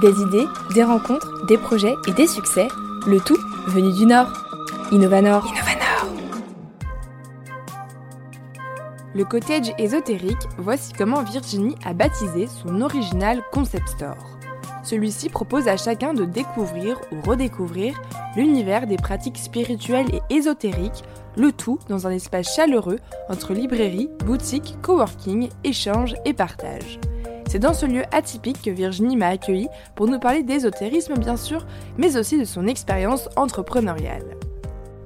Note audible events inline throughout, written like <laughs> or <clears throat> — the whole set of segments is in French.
Des idées, des rencontres, des projets et des succès, le tout venu du Nord. Innovanor. Innovanor. Le cottage ésotérique, voici comment Virginie a baptisé son original concept store. Celui-ci propose à chacun de découvrir ou redécouvrir l'univers des pratiques spirituelles et ésotériques, le tout dans un espace chaleureux entre librairie, boutique, coworking, échange et partage. C'est dans ce lieu atypique que Virginie m'a accueilli pour nous parler d'ésotérisme bien sûr, mais aussi de son expérience entrepreneuriale.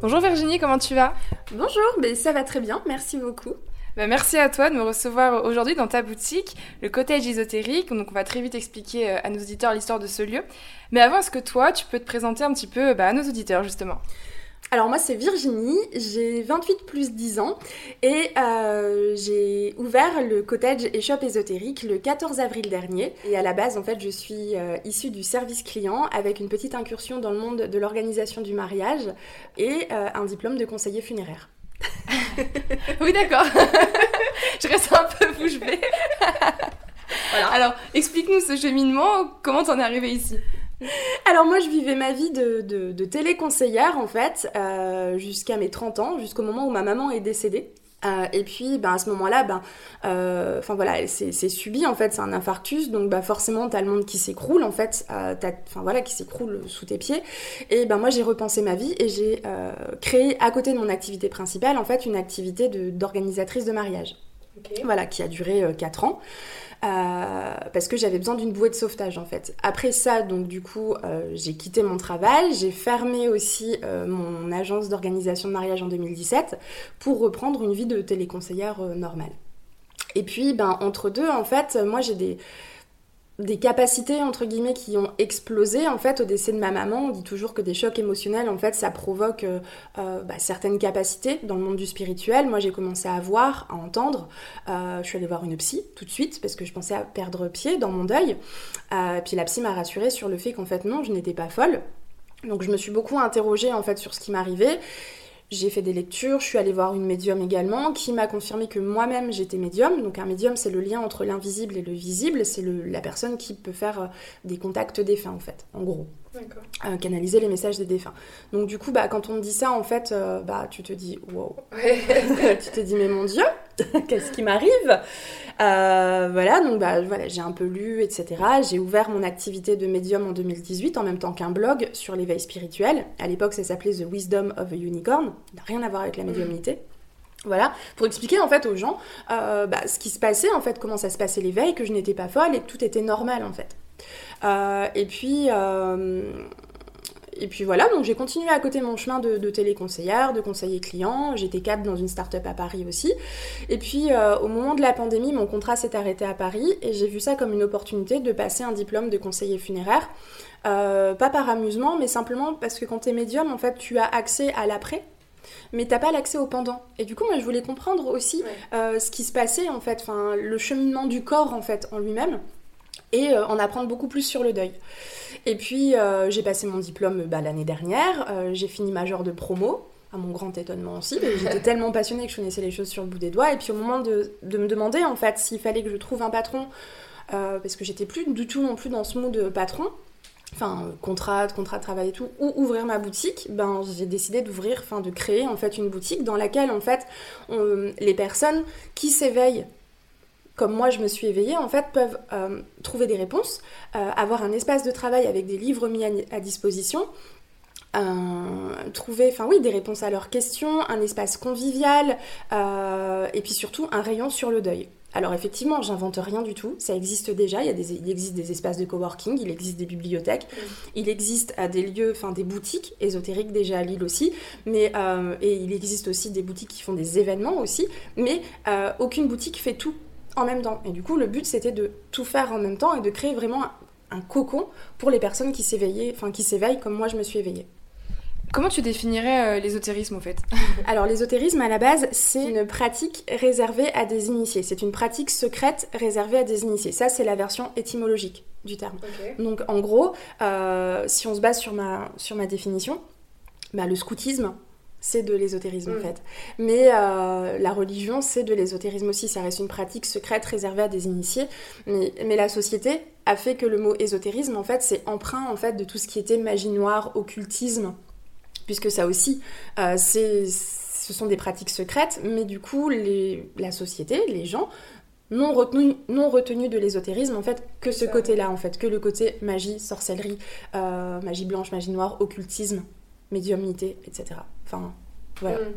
Bonjour Virginie, comment tu vas? Bonjour, mais ça va très bien, merci beaucoup. Bah, merci à toi de me recevoir aujourd'hui dans ta boutique, le cottage ésotérique. Donc on va très vite expliquer euh, à nos auditeurs l'histoire de ce lieu. Mais avant, est-ce que toi, tu peux te présenter un petit peu bah, à nos auditeurs justement? Alors moi c'est Virginie, j'ai 28 plus 10 ans et euh, j'ai ouvert le cottage et shop ésotérique le 14 avril dernier. Et à la base en fait je suis euh, issue du service client avec une petite incursion dans le monde de l'organisation du mariage et un diplôme de conseiller funéraire. <laughs> oui, d'accord. <laughs> je reste un peu bouche bée. voilà. Alors, explique-nous ce cheminement, comment t'en es arrivée ici? <laughs> alors moi je vivais ma vie de, de, téléconseillère en fait euh, jusqu'à mes 30 ans, jusqu'au moment où ma maman est décédée. Euh, et puis, ben, à ce moment-là, ben, euh, enfin voilà, c'est subi en fait, c'est un infarctus, donc bah, forcément, t'as le monde qui s'écroule en fait, enfin voilà, qui s'écroule sous tes pieds. Et ben moi, j'ai repensé ma vie et j'ai créé à côté de mon activité principale en fait une activité d'organisatrice de, mariage, voilà, qui a duré 4 ans. Euh, parce que j'avais besoin d'une bouée de sauvetage en fait. Après ça, donc du coup, euh, j'ai quitté mon travail, j'ai fermé aussi euh, mon agence d'organisation de mariage en 2017 pour reprendre une vie de téléconseillère normale. Et puis, ben, entre deux, en fait, moi j'ai des des capacités entre guillemets qui ont explosé en fait au décès de ma maman. On dit toujours que des chocs émotionnels en fait ça provoque euh, euh, bah, certaines capacités dans le monde du spirituel. Moi j'ai commencé à voir, à entendre. Euh, je suis allée voir une psy tout de suite parce que je pensais à perdre pied dans mon deuil. puis la psy m'a rassurée sur le fait qu'en fait non, je n'étais pas folle. Donc je me suis beaucoup interrogée en fait sur ce qui m'arrivait j'ai fait des lectures, je suis allée voir une médium également qui m'a confirmé que moi-même j'étais médium. Donc un médium c'est le lien entre l'invisible et le visible, c'est la personne qui peut faire euh, des contacts défunts en fait, en gros. Euh, canaliser les messages des défunts. Donc du coup, bah, quand on me dit ça, en fait, euh, bah, tu te dis, wow. <laughs> tu te dis, mais mon Dieu, <laughs> qu'est-ce qui m'arrive euh, Voilà, donc bah, voilà, j'ai un peu lu, etc. J'ai ouvert mon activité de médium en 2018, en même temps qu'un blog sur l'éveil spirituel. À l'époque, ça s'appelait The Wisdom of a Unicorn. Rien à voir avec la médiumnité. Voilà, pour expliquer en fait aux gens bah, ce qui se passait, en fait, comment ça se passait l'éveil, que je n'étais pas folle et que tout était normal en fait. Euh, et puis euh, et puis voilà, donc j'ai continué à côté mon chemin de, téléconseillère, de conseiller client. J'étais cadre dans une start-up à Paris aussi. Et puis euh, au moment de la pandémie, mon contrat s'est arrêté à Paris et j'ai vu ça comme une opportunité de passer un diplôme de conseiller funéraire. pas par amusement, mais simplement parce que quand tu es médium, en fait, tu as accès à l'après, mais t'as pas l'accès au pendant. Et du coup, moi, je voulais comprendre aussi ce qui se passait, en fait, enfin, le cheminement du corps, en fait, en lui-même et euh, en apprendre beaucoup plus sur le deuil. Et puis euh, j'ai passé mon diplôme bah, l'année dernière, euh, j'ai fini major de promo, à mon grand étonnement aussi, j'étais <laughs> tellement passionnée que je connaissais les choses sur le bout des doigts, et puis au moment de, me demander en fait s'il fallait que je trouve un patron, parce que j'étais plus du tout non plus dans ce mood patron, enfin contrat, contrat de travail et tout, ou ouvrir ma boutique, ben j'ai décidé d'ouvrir, enfin de créer en fait une boutique dans laquelle en fait les personnes qui s'éveillent comme moi je me suis éveillée, en fait, peuvent euh, trouver des réponses, euh, avoir un espace de travail avec des livres mis à, disposition, trouver, enfin oui, des réponses à leurs questions, un espace convivial, euh, et puis surtout un rayon sur le deuil. Alors effectivement, j'invente rien du tout, ça existe déjà, il, y a des, il existe des espaces de coworking, il existe des bibliothèques, il existe à des lieux, enfin des boutiques ésotériques déjà à Lille aussi, mais, et il existe aussi des boutiques qui font des événements aussi, mais aucune boutique fait tout en même temps. Et du coup, le but, c'était de tout faire en même temps et de créer vraiment un, cocon pour les personnes qui s'éveillaient, enfin qui s'éveillent comme moi je me suis éveillée. Comment tu définirais euh, l'ésotérisme au fait? <laughs> Alors l'ésotérisme à la base c'est une pratique réservée à des initiés. C'est une pratique secrète réservée à des initiés. Ça c'est la version étymologique du terme. Donc en gros, euh, si on se base sur ma, sur ma définition, bah, le scoutisme c'est de l'ésotérisme en Mm. fait. Mais euh, la religion, c'est de l'ésotérisme aussi. Ça reste une pratique secrète réservée à des initiés. Mais, mais la société a fait que le mot ésotérisme, en fait, c'est emprunt en fait de tout ce qui était magie noire, occultisme, puisque ça aussi, euh, c'est, ce sont des pratiques secrètes. Mais du coup, les, la société, les gens n'ont retenu, retenu de l'ésotérisme en fait que ce côté-là en fait, que le côté magie, sorcellerie, euh, magie blanche, magie noire, occultisme, médiumnité, etc. Enfin, voilà. Mm.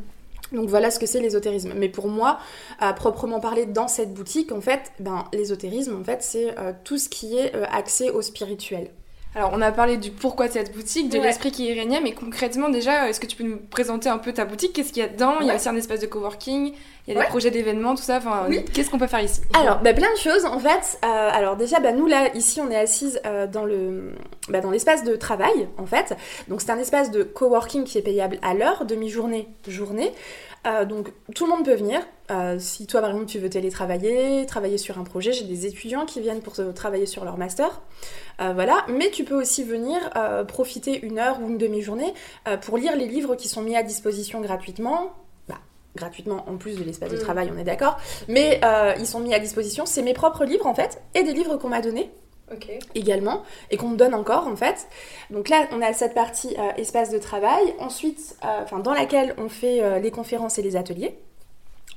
Donc voilà ce que c'est l'ésotérisme. Mais pour moi, à proprement parler dans cette boutique, en fait, ben, l'ésotérisme, en fait, c'est euh, tout ce qui est euh, axé au spirituel. Alors, on a parlé du pourquoi de cette boutique, de Ouais. l'esprit qui y régnait, mais concrètement, déjà, est-ce que tu peux nous présenter un peu ta boutique? Qu'est-ce qu'il y a dedans? Il y a aussi un espace de coworking, il y a des projets d'événements, tout ça. Enfin, Oui. qu'est-ce qu'on peut faire ici? Alors, bah, plein de choses en fait. Euh, alors déjà, bah, nous là, ici, on est assise euh, dans le, bah, dans l'espace de travail en fait. Donc c'est un espace de coworking qui est payable à l'heure, demi-journée, journée. Euh, donc tout le monde peut venir. Euh, si toi par exemple tu veux télétravailler, travailler sur un projet, j'ai des étudiants qui viennent pour travailler sur leur master. Euh, voilà, mais tu peux aussi venir profiter une heure ou une demi-journée pour lire les livres qui sont mis à disposition gratuitement. Bah, gratuitement en plus de l'espace de Mm. travail, on est d'accord. Mais ils sont mis à disposition. C'est mes propres livres en fait, et des livres qu'on m'a donnés Également et qu'on me donne encore en fait. Donc là, on a cette partie euh, espace de travail, ensuite, euh, enfin dans laquelle on fait euh, les conférences et les ateliers.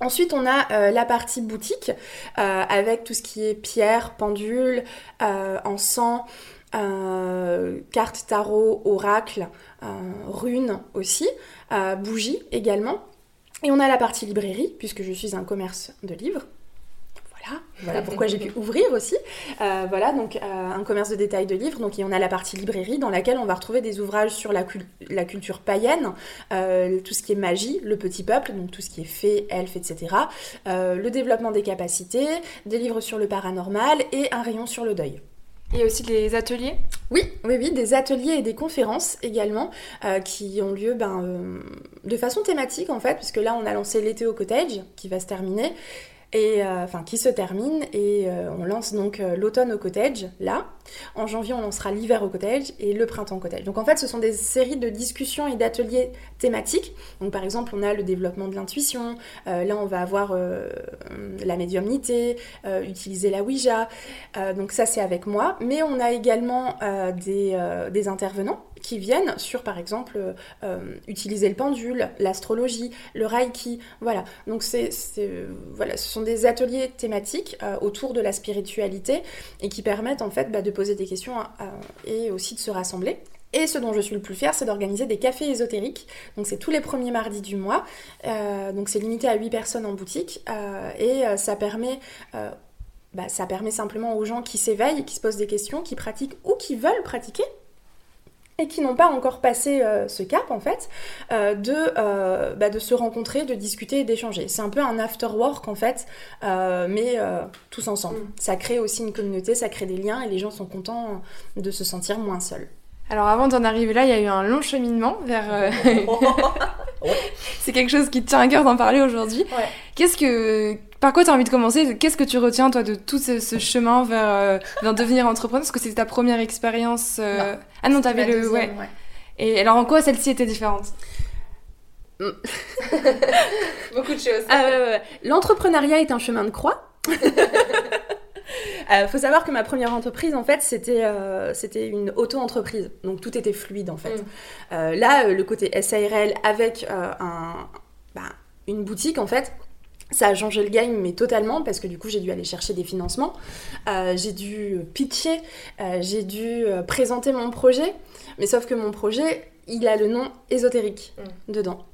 Ensuite, on a euh, la partie boutique avec tout ce qui est pierre, pendule, encens, cartes tarot, oracle, runes aussi, bougies également. Et on a la partie librairie, puisque je suis un commerce de livres. Voilà, voilà pourquoi j'ai pu ouvrir aussi. Euh, voilà, donc euh, un commerce de détail de livres. Donc et on a la partie librairie dans laquelle on va retrouver des ouvrages sur la, cul- la culture païenne, euh, tout ce qui est magie, le petit peuple, donc tout ce qui est fées, elfes, etc. Le développement des capacités, des livres sur le paranormal et un rayon sur le deuil. Il y a aussi les ateliers? Oui, oui, oui, des ateliers et des conférences également euh, qui ont lieu ben, euh, de façon thématique en fait, puisque là on a lancé l'été au cottage qui va se terminer. Et euh, enfin qui se termine et euh, on lance donc euh, l'automne au cottage là. En janvier on lancera l'hiver au cottage et le printemps au cottage. Donc en fait ce sont des séries de discussions et d'ateliers thématiques. Donc par exemple on a le développement de l'intuition, là on va avoir la médiumnité, utiliser la Ouija, donc ça c'est avec moi, mais on a également des intervenants qui viennent sur par exemple euh, utiliser le pendule, l'astrologie, le reiki, voilà. Donc c'est voilà, ce sont des ateliers thématiques euh, autour de la spiritualité et qui permettent en fait bah, de poser des questions euh, et aussi de se rassembler. Et ce dont je suis le plus fière, c'est d'organiser des cafés ésotériques. Donc c'est tous les premiers mardis du mois. Donc c'est limité à 8 personnes en boutique. Et ça permet bah, ça permet simplement aux gens qui s'éveillent, qui se posent des questions, qui pratiquent ou qui veulent pratiquer et qui n'ont pas encore passé euh, ce cap en fait, euh, de, euh, bah, de se rencontrer, de discuter et d'échanger. C'est un peu un after work en fait, euh, mais euh, tous ensemble. Mm. Ça crée aussi une communauté, ça crée des liens et les gens sont contents de se sentir moins seuls. Alors avant d'en arriver là, il y a eu un long cheminement vers. <laughs> <laughs> euh, <laughs> c'est quelque chose qui te tient à cœur d'en parler aujourd'hui. Ouais. Qu'est-ce que, par quoi tu as envie de commencer? Qu'est-ce que tu retiens toi de tout ce, ce chemin vers, euh, vers devenir entrepreneur? Parce que c'était ta première expérience. euh, Non. Ah non, t'avais le. deuxième, Ouais. Et alors en quoi celle-ci était différente? Mm. <laughs> Beaucoup de choses. Ouais. L'entrepreneuriat est un chemin de croix. <laughs> Euh, faut savoir que ma première entreprise, en fait, c'était euh, c'était une auto-entreprise. Donc tout était fluide, en fait. Mm. Euh, là, euh, le côté SARL avec un, bah, une boutique, en fait, ça a changé le game, mais totalement, parce que du coup, j'ai dû aller chercher des financements. Euh, j'ai dû pitcher, euh, j'ai dû présenter mon projet. Mais sauf que mon projet, il a le nom ésotérique dedans.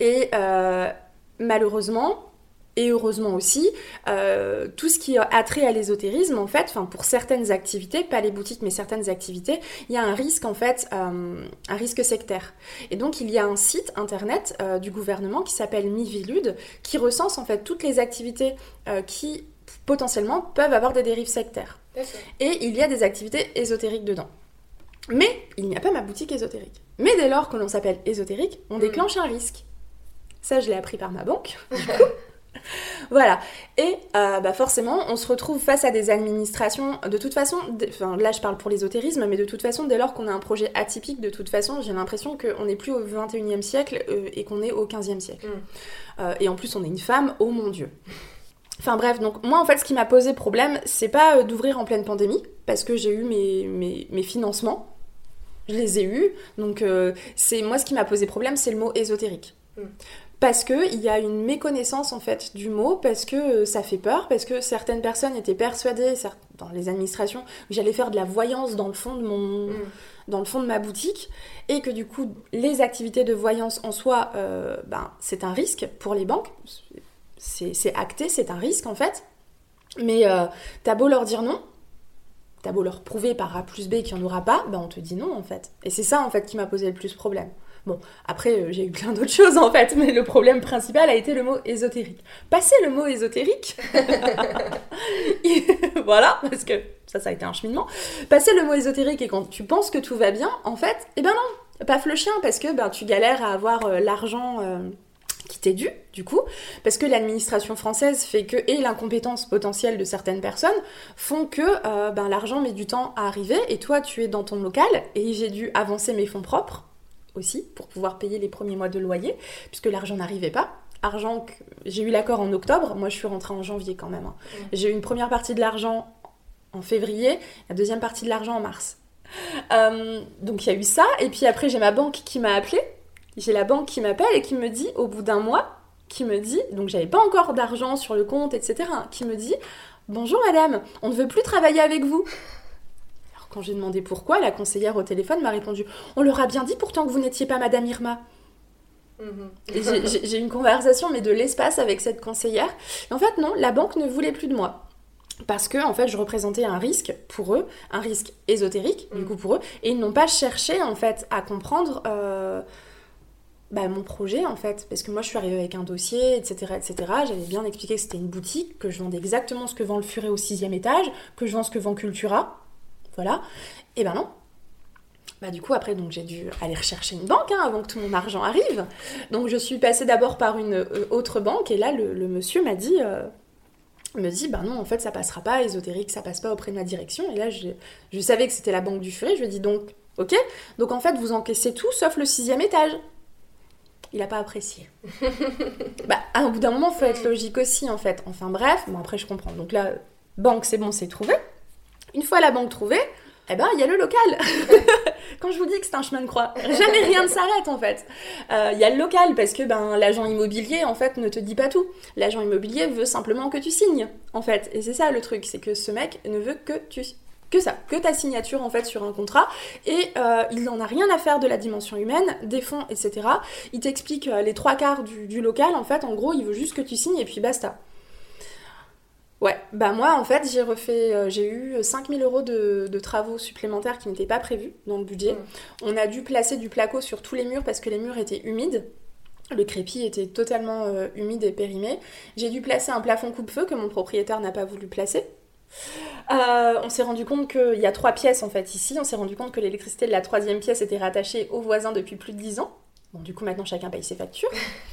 Et euh, malheureusement, et heureusement aussi, euh, tout ce qui a trait à l'ésotérisme, en fait, enfin pour certaines activités, pas les boutiques, mais certaines activités, il y a un risque en fait, euh, un risque sectaire. Et donc il y a un site internet euh, du gouvernement qui s'appelle Mivilude, qui recense en fait toutes les activités qui potentiellement peuvent avoir des dérives sectaires. Et il y a des activités ésotériques dedans. Mais il n'y a pas ma boutique ésotérique. Mais dès lors que l'on s'appelle ésotérique, on Mm. déclenche un risque. Ça, je l'ai appris par ma banque. Du coup, <laughs> voilà. Et euh, bah forcément, on se retrouve face à des administrations. De toute façon, enfin, là je parle pour l'ésotérisme, mais de toute façon, dès lors qu'on a un projet atypique, de toute façon, j'ai l'impression qu'on n'est plus au 21e siècle euh, et qu'on est au 15e siècle. Mm. Euh, et en plus, on est une femme, oh mon dieu. Enfin bref, donc moi en fait ce qui m'a posé problème, c'est pas d'ouvrir en pleine pandémie, parce que j'ai eu mes, mes, mes, financements, je les ai eus, donc c'est moi ce qui m'a posé problème, c'est le mot ésotérique. Mm parce qu'il y a une méconnaissance en fait du mot, parce que euh, ça fait peur, parce que certaines personnes étaient persuadées, dans les administrations, que j'allais faire de la voyance dans le fond de mon... Mm. dans le fond de ma boutique, et que du coup, les activités de voyance en soi, euh, ben, c'est un risque pour les banques, c'est acté, c'est un risque en fait, mais euh, t'as beau leur dire non, t'as beau leur prouver par A plus B qu'il n'y en aura pas, ben on te dit non en fait. Et c'est ça en fait qui m'a posé le plus problème. Bon, après, euh, j'ai eu plein d'autres <laughs> choses en fait, mais le problème principal a été le mot ésotérique. Passer le mot ésotérique, <laughs> voilà, parce que ça, ça a été un cheminement. Passer le mot ésotérique et quand tu penses que tout va bien, en fait, eh ben non, paf le chien, parce que ben, tu galères à avoir euh, l'argent. Euh, qui t'est dû, du coup, parce que l'administration française fait que, et l'incompétence potentielle de certaines personnes, font que ben, l'argent met du temps à arriver, et toi, tu es dans ton local, et j'ai dû avancer mes fonds propres, aussi pour pouvoir payer les premiers mois de loyer, puisque l'argent n'arrivait pas. Argent j'ai eu l'accord en octobre, moi je suis rentrée en janvier quand même. Hein. J'ai eu une première partie de l'argent en février, la deuxième partie de l'argent en mars. Euh, donc il y a eu ça, et puis après j'ai ma banque qui m'a appelé. J'ai la banque qui m'appelle et qui me dit au bout d'un mois, qui me dit, donc j'avais pas encore d'argent sur le compte, etc., qui me dit Bonjour madame, on ne veut plus travailler avec vous. Quand j'ai demandé pourquoi, la conseillère au téléphone m'a répondu On leur a bien dit pourtant que vous n'étiez pas Madame Irma. Mhm. j'ai eu une conversation, mais de l'espace avec cette conseillère. en fait, non, la banque ne voulait plus de moi. Parce que, en fait, je représentais un risque pour eux, un risque ésotérique, du mhm. coup, pour eux. Et ils n'ont pas cherché, en fait, à comprendre. Euh, bah, mon projet en fait, parce que moi je suis arrivée avec un dossier, etc. etc. J'avais bien expliqué que c'était une boutique, que je vendais exactement ce que vend le Furet au sixième étage, que je vends ce que vend Cultura, voilà. Et ben non. Bah du coup après donc j'ai dû aller rechercher une banque hein, avant que tout mon argent arrive. Donc je suis passée d'abord par une euh, autre banque et là le, monsieur m'a dit euh, me dit bah non en fait ça passera pas ésotérique ça passe pas auprès de ma direction et là je, je savais que c'était la banque du Furet je lui ai dit donc ok donc en fait vous encaissez tout sauf le sixième étage il a pas apprécié. <laughs> bah, à un bout d'un moment, faut être logique aussi, en fait. Enfin bref, bon après je comprends. Donc là, banque, c'est bon, c'est trouvé. Une fois la banque trouvée, eh ben, il y a le local. <laughs> Quand je vous dis que c'est un chemin de croix, jamais rien ne s'arrête en fait. Euh, il y a le local parce que ben, l'agent immobilier en fait ne te dit pas tout. L'agent immobilier veut simplement que tu signes en fait. Et c'est ça le truc, c'est que ce mec ne veut que tu que ça, que ta signature en fait sur un contrat et euh, il n'en a rien à faire de la dimension humaine, des fonds, etc. Il t'explique euh, les trois quarts du, du local en fait, en gros il veut juste que tu signes et puis basta. Ouais, bah moi en fait j'ai refait, euh, j'ai eu 5000 euros de, travaux supplémentaires qui n'étaient pas prévus dans le budget. Mm. On a dû placer du placo sur tous les murs parce que les murs étaient humides. Le crépi était totalement euh, humide et périmé. J'ai dû placer un plafond coupe-feu que mon propriétaire n'a pas voulu placer. Euh, on s'est rendu compte qu'il y a trois pièces en fait ici. On s'est rendu compte que l'électricité de la troisième pièce était rattachée aux voisins depuis plus de 10 ans. Bon, du coup, maintenant chacun paye ses factures. <laughs>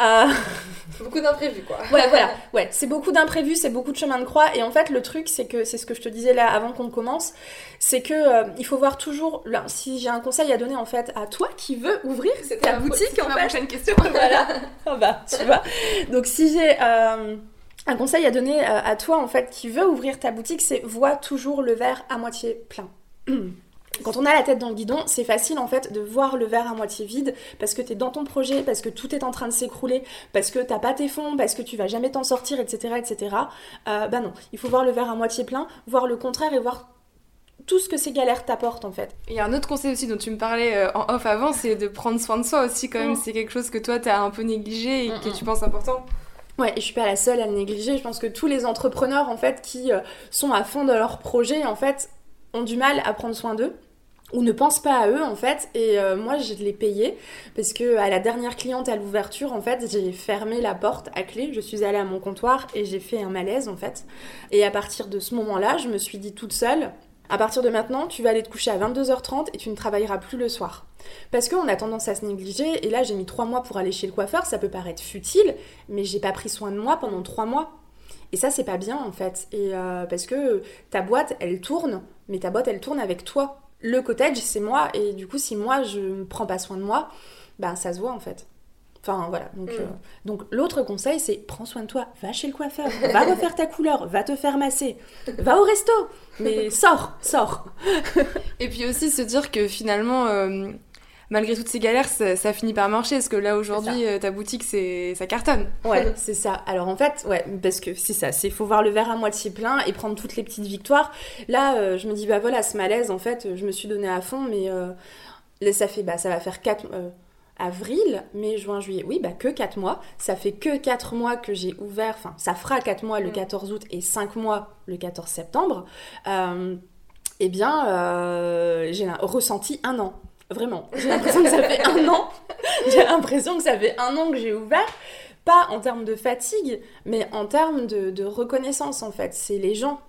Euh, <laughs> beaucoup d'imprévus, quoi. Ouais, voilà. <laughs> Ouais, c'est beaucoup d'imprévus, c'est beaucoup de chemin de croix. Et en fait, le truc, c'est que c'est ce que je te disais là avant qu'on commence, c'est que euh, il faut voir toujours. Là, si j'ai un conseil à donner en fait à toi qui veux ouvrir ta boutique, en fait. prochaine question. <laughs> voilà. Ah bah, tu vois. Donc si j'ai euh, un conseil à donner à toi en fait qui veut ouvrir ta boutique, c'est vois toujours le verre à moitié plein. <clears throat> Quand on a la tête dans le guidon, c'est facile en fait de voir le verre à moitié vide parce que tu es dans ton projet, parce que tout est en train de s'écrouler, parce que t'as pas tes fonds, parce que tu vas jamais t'en sortir, etc. etc. Euh, bah non, il faut voir le verre à moitié plein, voir le contraire et voir tout ce que ces galères t'apportent en fait. Il y a un autre conseil aussi dont tu me parlais euh, en off avant, c'est de prendre soin de soi aussi quand même. Mm. C'est quelque chose que toi t'as un peu négligé et que tu penses important. Ouais, et je suis pas la seule à le négliger. Je pense que tous les entrepreneurs en fait qui euh, sont à fond de leur projet en fait ont du mal à prendre soin d'eux ou ne pensent pas à eux en fait et euh, moi je l'ai payé parce que à la dernière cliente à l'ouverture en fait j'ai fermé la porte à clé je suis allée à mon comptoir et j'ai fait un malaise en fait et à partir de ce moment là je me suis dit toute seule À partir de maintenant, tu vas aller te coucher à 22h30 et tu ne travailleras plus le soir. Parce qu'on a tendance à se négliger, et là j'ai mis 3 mois pour aller chez le coiffeur, ça peut paraître futile, mais j'ai pas pris soin de moi pendant 3 mois. Et ça, c'est pas bien en fait. Et euh, parce que ta boîte, elle tourne, mais ta boîte, elle tourne avec toi. Le cottage, c'est moi, et du coup, si moi je ne prends pas soin de moi, ben ça se voit en fait. Enfin voilà, donc, mm. euh, donc l'autre conseil c'est prends soin de toi, va chez le coiffeur, va refaire ta couleur, va te faire masser, va au resto, mais sors, sors. Et puis aussi se dire que finalement, euh, malgré toutes ces galères, ça, finit par marcher, parce que là aujourd'hui euh, ta boutique c'est ça cartonne. Ouais, <laughs> c'est ça. Alors en fait, ouais, parce que c'est ça, c'est faut voir le verre à moitié plein et prendre toutes les petites victoires. Là, je me dis bah voilà, ce malaise en fait, je me suis donné à fond, mais ça fait bah ça va faire quatre avril, mai, juin, juillet. Oui, bah que 4 mois. Ça fait que 4 mois que j'ai ouvert, enfin, ça fera 4 mois le 14 mm. août et 5 mois le 14 septembre. Euh, eh bien, euh, j'ai ressenti un an. Vraiment. J'ai l'impression que ça fait un an. <laughs> J'ai l'impression que ça fait un an que j'ai ouvert. Pas en termes de fatigue, mais en termes de, de reconnaissance, en fait. C'est les gens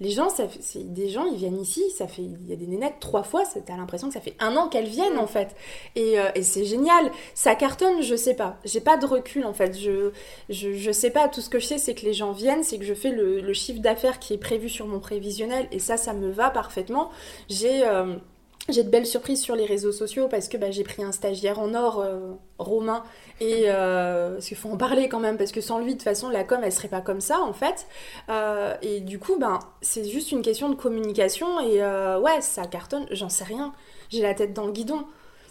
les gens, ça c'est des gens, ils viennent ici, ça fait, il y a des nénettes trois fois, t'as l'impression que ça fait un an qu'elles viennent en fait. Euh, et, c'est génial. Ça cartonne, je sais pas. J'ai pas de recul en fait. Je, je, sais pas. Tout ce que je sais, c'est que les gens viennent, c'est que je fais le, chiffre d'affaires qui est prévu sur mon prévisionnel et ça, ça me va parfaitement. J'ai. Euh, j'ai de belles surprises sur les réseaux sociaux parce que bah, j'ai pris un stagiaire en or, euh, Romain, et euh, qu'il faut en parler quand même, parce que sans lui, de toute façon, la com, elle serait pas comme ça, en fait. Euh, et du coup, ben, c'est juste une question de communication, et ouais, ça cartonne, j'en sais rien. J'ai la tête dans le guidon.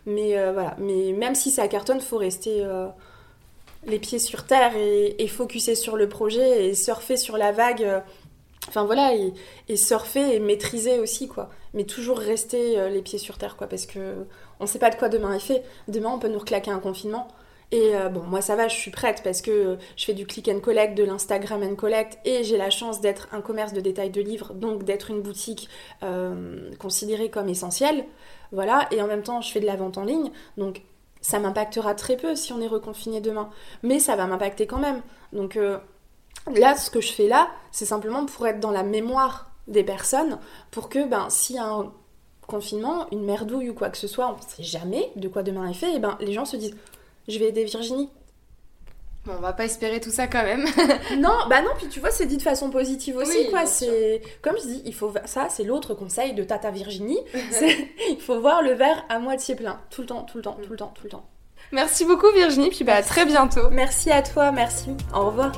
Mais voilà, mais même si ça cartonne, faut rester les pieds sur terre et, et focuser sur le projet et surfer sur la vague Enfin voilà, et, surfer et maîtriser aussi, quoi. Mais toujours rester euh, les pieds sur terre, quoi, parce que on sait pas de quoi demain est fait. Demain, on peut nous reclaquer un confinement. Et euh, bon, moi ça va, je suis prête parce que je fais du click and collect, de l'Instagram and collect, et j'ai la chance d'être un commerce de détail de livres, donc d'être une boutique euh, considérée comme essentielle. Voilà, et en même temps, je fais de la vente en ligne, donc ça m'impactera très peu si on est reconfiné demain. Mais ça va m'impacter quand même. Donc Là, ce que je fais là, c'est simplement pour être dans la mémoire des personnes, pour que, ben, s'il y a un confinement, une merdouille ou quoi que ce soit, on ne sait jamais de quoi demain est fait, et ben, les gens se disent, je vais aider Virginie. Bon, on va pas espérer tout ça quand même. <laughs> non, bah non, puis tu vois, c'est dit de façon positive aussi, quoi. C'est comme je dis, il faut ça, c'est l'autre conseil de Tata Virginie. <laughs> il faut voir le verre à moitié plein, tout le temps, tout le temps, tout le temps, tout le temps. Merci beaucoup Virginie, puis bah à très bientôt. Merci à toi, merci. Au revoir.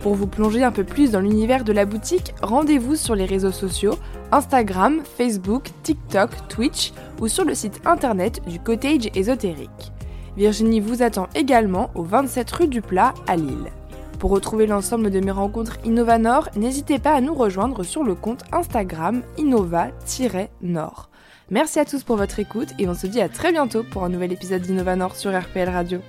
Pour vous plonger un peu plus dans l'univers de la boutique, rendez-vous sur les réseaux sociaux Instagram, Facebook, TikTok, Twitch ou sur le site internet du Cottage ésotérique. Virginie vous attend également au 27 rue du Plat à Lille. Pour retrouver l'ensemble de mes rencontres Innovanor, n'hésitez pas à nous rejoindre sur le compte Instagram innova-nord. Merci à tous pour votre écoute et on se dit à très bientôt pour un nouvel épisode d'Innovanor sur RPL Radio.